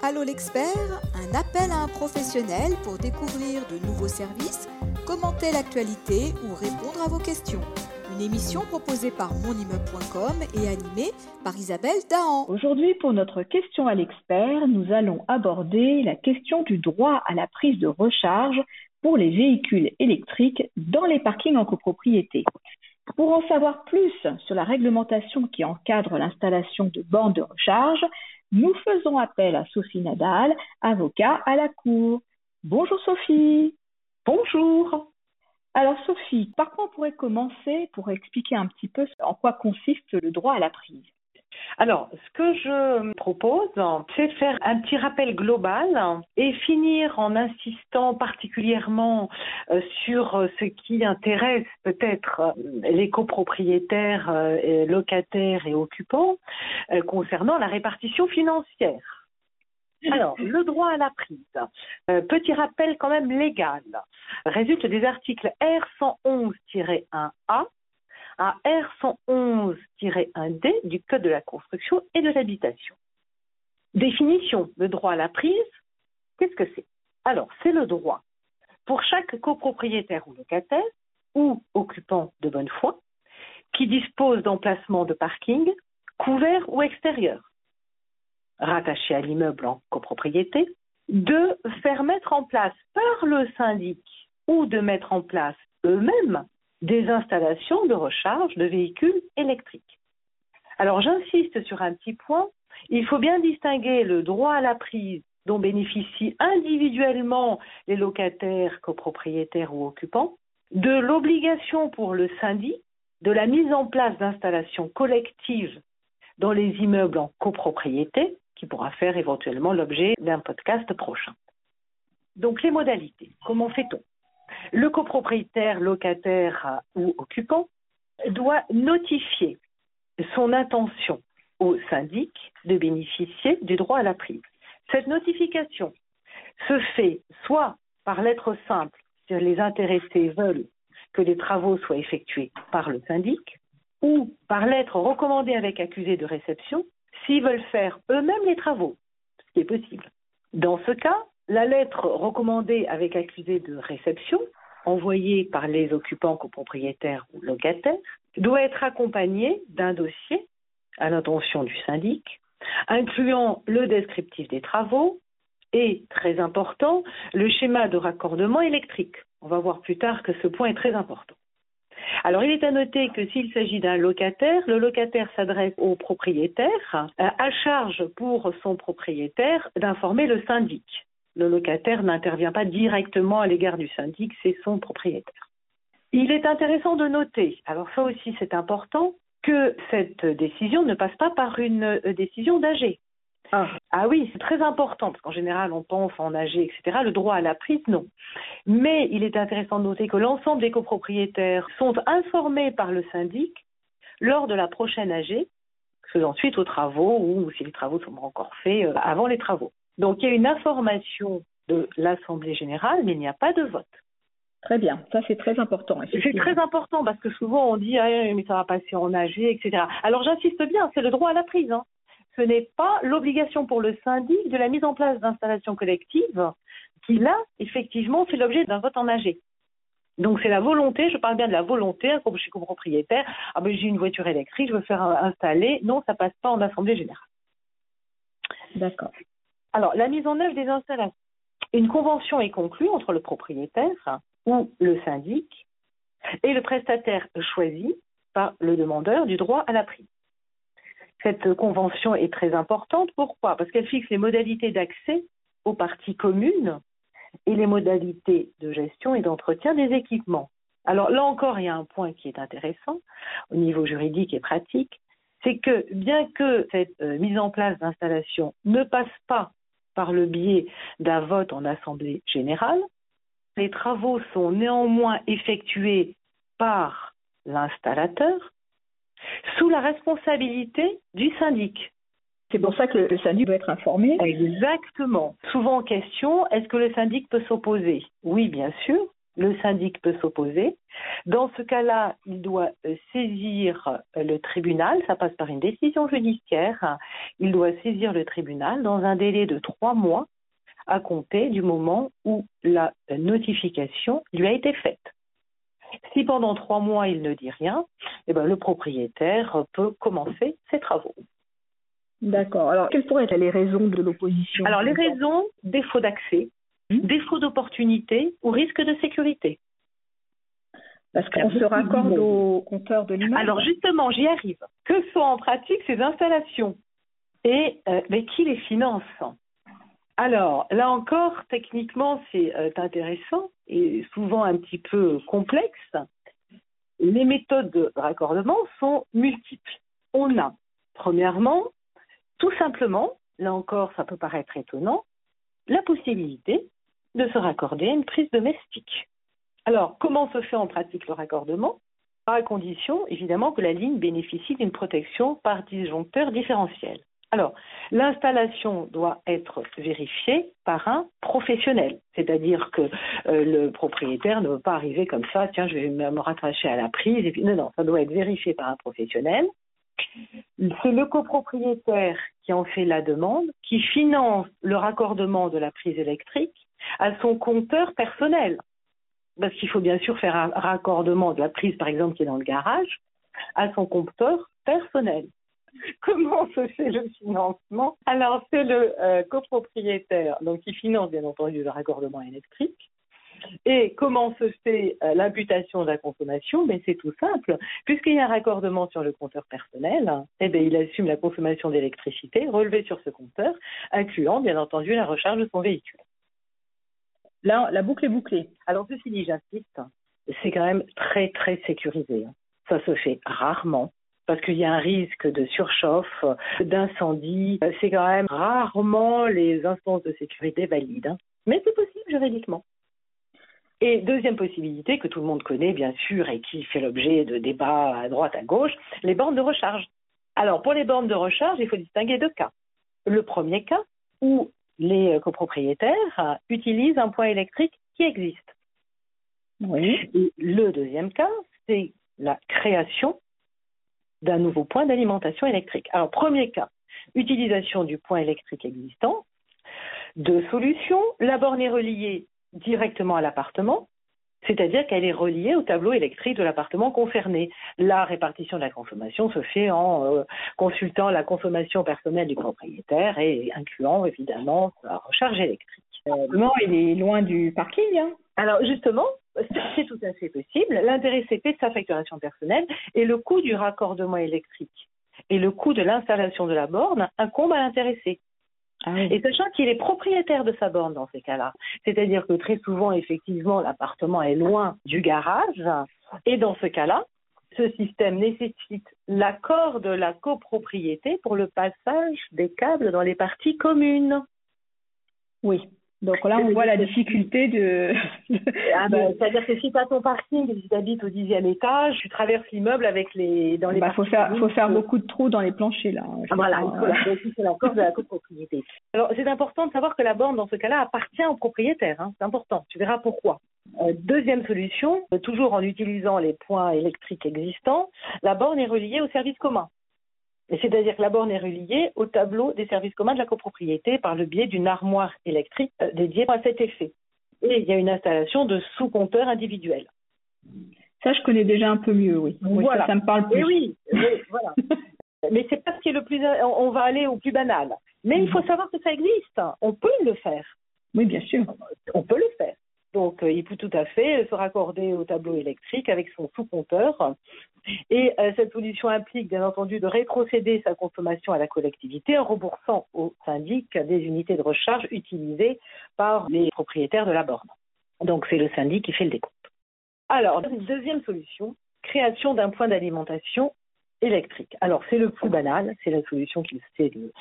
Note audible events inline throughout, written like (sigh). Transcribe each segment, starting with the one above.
Allô l'expert, un appel à un professionnel pour découvrir de nouveaux services, commenter l'actualité ou répondre à vos questions. Une émission proposée par monimmeuble.com et animée par Isabelle Dahan. Aujourd'hui, pour notre question à l'expert, nous allons aborder la question du droit à la prise de recharge pour les véhicules électriques dans les parkings en copropriété. Pour en savoir plus sur la réglementation qui encadre l'installation de bornes de recharge, nous faisons appel à Sophie Nadal, avocat à la Cour. Bonjour Sophie. Bonjour. Alors Sophie, par quoi on pourrait commencer pour expliquer un petit peu en quoi consiste le droit à la prise? Alors, ce que je propose, c'est de faire un petit rappel global et finir en insistant particulièrement euh, sur ce qui intéresse peut-être euh, les copropriétaires, euh, locataires et occupants concernant la répartition financière. Alors, (laughs) le droit à la prise. petit rappel quand même légal. Résulte des articles R111-1A à R111-1D du Code de la construction et de l'habitation. Définition, le droit à la prise, qu'est-ce que c'est? Alors, c'est le droit. Pour chaque copropriétaire ou locataire ou occupant de bonne foi qui dispose d'emplacements de parking couverts ou extérieurs, rattachés à l'immeuble en copropriété, de faire mettre en place par le syndic ou de mettre en place eux-mêmes des installations de recharge de véhicules électriques. Alors j'insiste sur un petit point, il faut bien distinguer le droit à la prise dont bénéficient individuellement les locataires, copropriétaires ou occupants, de l'obligation pour le syndic de la mise en place d'installations collectives dans les immeubles en copropriété, qui pourra faire éventuellement l'objet d'un podcast prochain. Donc les modalités, comment fait-on? Le copropriétaire, locataire ou occupant doit notifier son intention au syndic de bénéficier du droit à la prise. Cette notification se fait soit par lettre simple, si les intéressés veulent que les travaux soient effectués par le syndic, ou par lettre recommandée avec accusé de réception, s'ils veulent faire eux-mêmes les travaux, ce qui est possible. Dans ce cas, la lettre recommandée avec accusé de réception, envoyée par les occupants copropriétaires ou locataires, doit être accompagnée d'un dossier à l'intention du syndic, incluant le descriptif des travaux et, très important, le schéma de raccordement électrique. On va voir plus tard que ce point est très important. Alors, il est à noter que s'il s'agit d'un locataire, le locataire s'adresse au propriétaire, euh, à charge pour son propriétaire d'informer le syndic le locataire n'intervient pas directement à l'égard du syndic, c'est son propriétaire. Il est intéressant de noter, alors ça aussi c'est important, que cette décision ne passe pas par une euh, décision d'AG. Ah. ah. oui, c'est très important, parce qu'en général, on pense en AG, etc. Le droit à la prise, non. Mais il est intéressant de noter que l'ensemble des copropriétaires sont informés par le syndic lors de la prochaine AG, faisant suite aux travaux ou si les travaux sont encore faits euh, avant les travaux. Donc il y a une information de l'Assemblée générale, mais il n'y a pas de vote. Très bien, ça c'est très important. C'est très important parce que souvent on dit ah, mais ça va passer en AG, etc. Alors j'insiste bien, c'est le droit à la prise. Hein. Ce n'est pas l'obligation pour le syndic de la mise en place d'installations collectives qui là effectivement fait l'objet d'un vote en AG. Donc c'est la volonté, je parle bien de la volonté, comme je suis copropriétaire, ah ben j'ai une voiture électrique, je veux faire installer. Non, ça passe pas en assemblée générale. D'accord. Alors, la mise en œuvre des installations. Une convention est conclue entre le propriétaire ou le syndic et le prestataire choisi par le demandeur du droit à la prise. Cette convention est très importante. Pourquoi? Parce qu'elle fixe les modalités d'accès aux parties communes et les modalités de gestion et d'entretien des équipements. Alors là encore, il y a un point qui est intéressant au niveau juridique et pratique, c'est que bien que cette euh, mise en place d'installation ne passe pas par le biais d'un vote en Assemblée générale. Les travaux sont néanmoins effectués par l'installateur sous la responsabilité du syndic. C'est pour ça que le syndic doit être informé. Exactement. Souvent en question, est-ce que le syndic peut s'opposer? Oui, bien sûr, le syndic peut s'opposer. Dans ce cas-là, il doit euh, saisir euh, le tribunal, ça passe par une décision judiciaire, il doit saisir le tribunal dans un délai de trois mois à compter du moment où la notification lui a été faite. Si pendant trois mois il ne dit rien, eh ben, le propriétaire peut commencer ses travaux. D'accord. Alors, quelles pourraient être les raisons de l'opposition? Alors, les raisons, défaut d'accès? Défaut d'opportunité ou risque de sécurité. Parce qu'on se raccorde au compteur de l'image. Alors, justement, j'y arrive. Que sont en pratique ces installations? Et euh, mais qui les finance? Alors, là encore, techniquement, c'est euh, intéressant et souvent un petit peu complexe. Les méthodes de raccordement sont multiples. On a, premièrement, tout simplement, là encore, ça peut paraître étonnant, la possibilité de se raccorder à une prise domestique. Alors, comment se fait en pratique le raccordement? À condition, évidemment, que la ligne bénéficie d'une protection par disjoncteur différentiel. Alors, l'installation doit être vérifiée par un professionnel, c'est-à-dire que euh, le propriétaire ne veut pas arriver comme ça, tiens, je vais me rattacher à la prise, et puis non, non, ça doit être vérifié par un professionnel. C'est le copropriétaire qui en fait la demande, qui finance le raccordement de la prise électrique à son compteur personnel. Parce qu'il faut bien sûr faire un raccordement de la prise, par exemple, qui est dans le garage, à son compteur personnel. (laughs) Comment se fait le financement? Alors, c'est le euh, copropriétaire donc qui finance bien entendu le raccordement électrique. Et comment se fait euh, l'imputation de la consommation? Ben, C'est tout simple. Puisqu'il y a un raccordement sur le compteur personnel, eh ben, il assume la consommation d'électricité relevée sur ce compteur, incluant bien entendu la recharge de son véhicule. Là, la boucle est bouclée. Alors, ceci dit, j'insiste, c'est quand même très, très sécurisé. Ça se fait rarement parce qu'il y a un risque de surchauffe, d'incendie. C'est quand même rarement les instances de sécurité valides. Hein. Mais c'est possible juridiquement. Et deuxième possibilité que tout le monde connaît bien sûr et qui fait l'objet de débats à droite, à gauche, les bornes de recharge. Alors pour les bornes de recharge, il faut distinguer deux cas. Le premier cas où les copropriétaires utilisent un point électrique qui existe. Oui. Et le deuxième cas, c'est la création d'un nouveau point d'alimentation électrique. Alors, premier cas, utilisation du point électrique existant. Deux solutions, la borne est reliée directement à l'appartement, c'est-à-dire qu'elle est reliée au tableau électrique de l'appartement concerné. La répartition de la consommation se fait en euh, consultant la consommation personnelle du propriétaire et incluant évidemment la recharge électrique. non, il est loin du parking. Hein? Alors justement, c'est tout à fait possible. L'intérêt, de sa facturation personnelle et le coût du raccordement électrique et le coût de l'installation de la borne incombe à l'intéressé. Ah et sachant qu'il est propriétaire de sa borne dans ces cas-là, c'est-à-dire que très souvent, effectivement, l'appartement est loin du garage, et dans ce cas-là, ce système nécessite l'accord de la copropriété pour le passage des câbles dans les parties communes. Oui. Donc là, on voit la difficulté de. (laughs) ah ben, C'est-à-dire que si tu as ton parking et si tu habites au dixième étage, tu traverses l'immeuble avec les. Dans les bah, faut faire, faut faire beaucoup de trous dans les planchers là. Ah, voilà, c'est l'accord de la copropriété. Alors c'est important de savoir que la borne dans ce cas-là appartient au propriétaire. Hein. C'est important. Tu verras pourquoi. Euh, deuxième solution, toujours en utilisant les points électriques existants, la borne est reliée au service commun. C'est-à-dire que la borne est reliée au tableau des services communs de la copropriété par le biais d'une armoire électrique euh, dédiée à cet effet. Et il y a une installation de sous-compteurs individuels. Ça, je connais déjà un peu mieux, oui. voilà. ça, me parle plus. Et oui, voilà. (laughs) Mais c'est pas ce qui est le plus. On va aller au plus banal. Mais il faut savoir que ça existe. On peut le faire. Oui, bien sûr. On peut le faire. Donc, euh, il peut tout à fait se raccorder au tableau électrique avec son sous-compteur. Et euh, cette solution implique, bien entendu, de rétrocéder sa consommation à la collectivité en remboursant au syndic des unités de recharge utilisées par les propriétaires de la borne. Donc, c'est le syndic qui fait le décompte. Alors, deuxième solution, création d'un point d'alimentation électrique. Alors, c'est le plus banal, c'est la solution qui se le,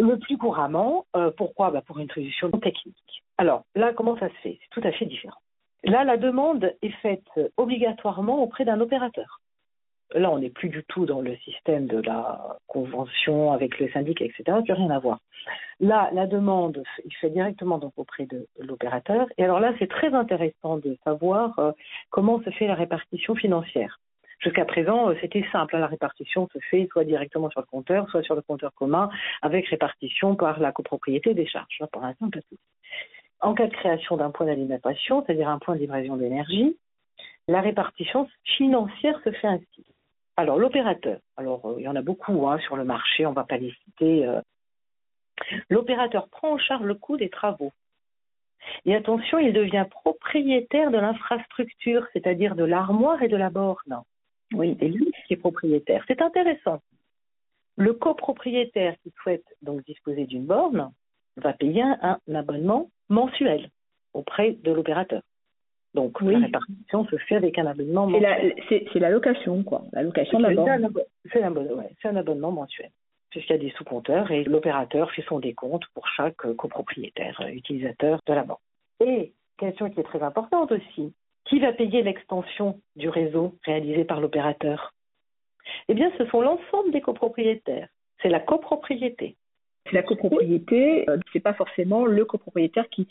le plus couramment. Euh, pourquoi? Bah Pour une solution technique. Alors là, comment ça se fait? C'est tout à fait différent. Là, la demande est faite obligatoirement auprès d'un opérateur. Là, on n'est plus du tout dans le système de la convention avec le syndic, etc. N'a rien à voir. Là, la demande, il fait directement donc auprès de l'opérateur. Et alors là, c'est très intéressant de savoir euh, comment se fait la répartition financière. Jusqu'à présent, euh, c'était simple. La répartition se fait soit directement sur le compteur, soit sur le compteur commun, avec répartition par la copropriété des charges. Là, pour l'instant, pas tout. En cas de création d'un point d'alimentation, c'est-à-dire un point de livraison d'énergie, la répartition financière se fait ainsi. Alors, l'opérateur, alors euh, il y en a beaucoup hein, sur le marché, on ne va pas les citer. Euh. L'opérateur prend en charge le coût des travaux. Et attention, il devient propriétaire de l'infrastructure, c'est-à-dire de l'armoire et de la borne. Oui, c'est lui qui est propriétaire. C'est intéressant. Le copropriétaire qui souhaite donc disposer d'une borne va payer un, abonnement mensuel auprès de l'opérateur. Donc la répartition se fait avec un abonnement mensuel. C'est la location, quoi. La location de la borne. C'est un, un, abonnement mensuel. Puisqu'il y a des sous-compteurs et l'opérateur fait son décompte pour chaque copropriétaire, euh, utilisateur de la borne. Et question qui est très importante aussi, qui va payer l'extension du réseau réalisé par l'opérateur? Eh bien, ce sont l'ensemble des copropriétaires. C'est la copropriété. C'est la copropriété, euh, c'est pas forcément le copropriétaire qui,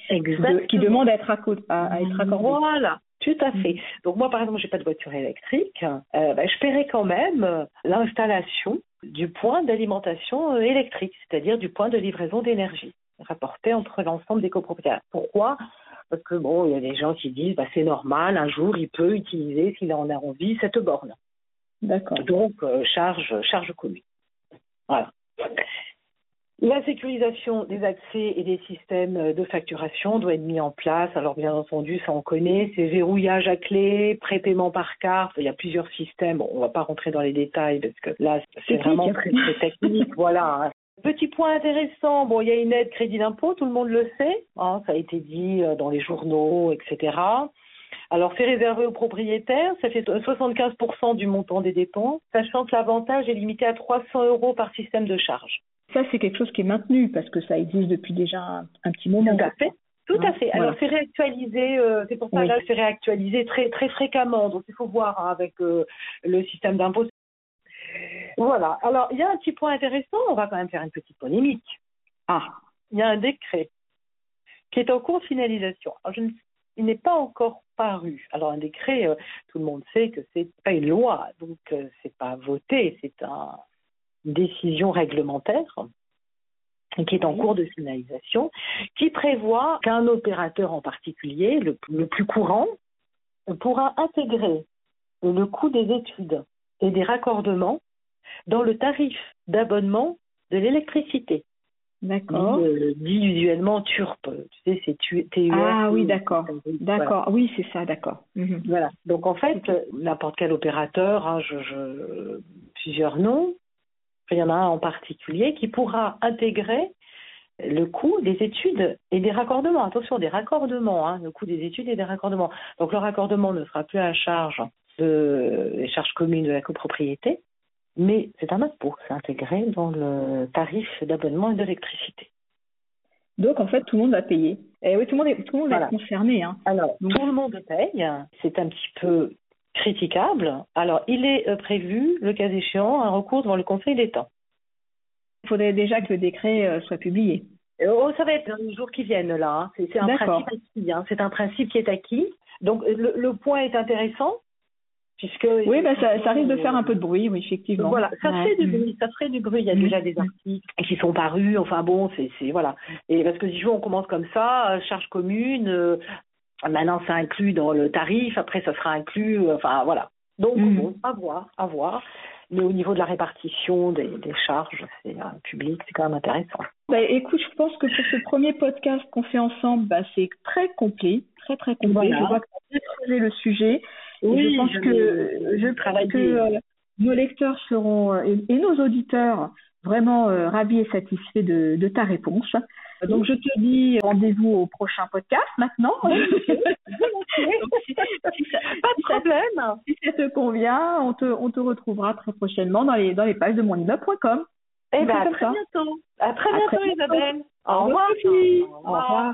qui demande à être, à, à être accordé. Voilà, tout à fait. Donc moi, par exemple, j'ai pas de voiture électrique. Euh, ben, je paierai quand même euh, l'installation du point d'alimentation électrique, c'est-à-dire du point de livraison d'énergie rapporté entre l'ensemble des copropriétaires. Pourquoi? Parce que bon, il y a des gens qui disent, bah, c'est normal, un jour, il peut utiliser, s'il en a envie, cette borne. D'accord. Donc, euh, charge, charge commune. Voilà. La sécurisation des accès et des systèmes de facturation doit être mis en place. Alors bien entendu, ça on connaît, c'est verrouillage à clé, prépaiement par carte. Il y a plusieurs systèmes. Bon, on va pas rentrer dans les détails parce que là, c'est vraiment très, très technique. voilà, hein. Petit point intéressant, bon, il y a une aide crédit d'impôt, tout le monde le sait, hein, ça a été dit euh, dans les journaux, etc. Alors, c'est réservé aux propriétaires, ça fait 75% du montant des dépenses, sachant que l'avantage est limité à 300 euros par système de charge. Ça, c'est quelque chose qui est maintenu parce que ça existe depuis déjà un, petit moment. Tout à fait. Tout à fait. Alors c'est réactualisé, euh, c'est pour ça que là c'est réactualisé très très fréquemment. Donc il faut voir hein, avec euh, le système d'impôt, voilà. Alors, il y a un petit point intéressant, on va quand même faire une petite polémique. Ah, il y a un décret qui est en cours de finalisation. il n'est pas encore paru. Alors, un décret, euh, tout le monde sait que c'est pas une loi, donc euh, c'est pas voté, c'est une décision réglementaire qui est en cours de finalisation, qui prévoit qu'un opérateur en particulier, le plus courant, pourra intégrer le coût des études et des raccordements dans le tarif d'abonnement de l'électricité. D'accord. Dit, usuellement TURP. Tu sais, c'est TURP. Ah oui, d'accord. D'accord. Oui, c'est ça, d'accord. Mhm. Voilà. Donc en fait, n'importe quel opérateur, hein, je, plusieurs noms, il y en a un en particulier qui pourra intégrer le coût des études et des raccordements. Attention, des raccordements, hein, le coût des études et des raccordements. Donc le raccordement ne sera plus à charge de, des charges communes de la copropriété, mais c'est un impôt, c'est intégré dans le tarif d'abonnement et d'électricité. Donc en fait, tout le monde va payer. Et eh oui, tout le monde est, tout le monde est concerné. Hein. Alors, tout le monde paye, c'est un petit peu critiquable. Alors, il est euh, prévu, le cas échéant, un recours devant le Conseil d'État. Il faudrait déjà que le décret euh, soit publié. Oh, ça va être dans les jours qui viennent là. Hein. C'est un principe acquis. Hein. C'est un principe qui est acquis. Donc le point est intéressant oui, bah, ça, ça, risque de faire un peu de bruit, oui, effectivement. Voilà, ça fait du bruit, ça ferait du bruit. Il y a déjà des articles qui sont parus. Enfin bon, c'est voilà. Et parce que si on commence comme ça, euh, charge commune. Euh, maintenant, ça inclut dans le tarif. Après, ça sera inclus. Euh, enfin voilà. Donc mm. bon, à voir, à voir. Mais au niveau de la répartition des, des charges, c'est public, c'est quand même intéressant. Bah, écoute, je pense que pour ce premier podcast qu'on fait ensemble, bah, c'est très complet, très très complet. Je vois que tu as le sujet. Oui, je pense que je travaille que euh, nos lecteurs seront euh, et, nos auditeurs vraiment euh, ravis et satisfaits de, de, ta réponse. Donc je te dis rendez-vous au prochain podcast maintenant. (laughs) pas de problème. Si ça te convient, on te, on te retrouvera très prochainement dans les, dans les pages de monimmeuble.com. Eh bien, à très bientôt. À très bientôt, Isabelle. Au revoir. Au revoir.